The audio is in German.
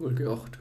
Folge 8.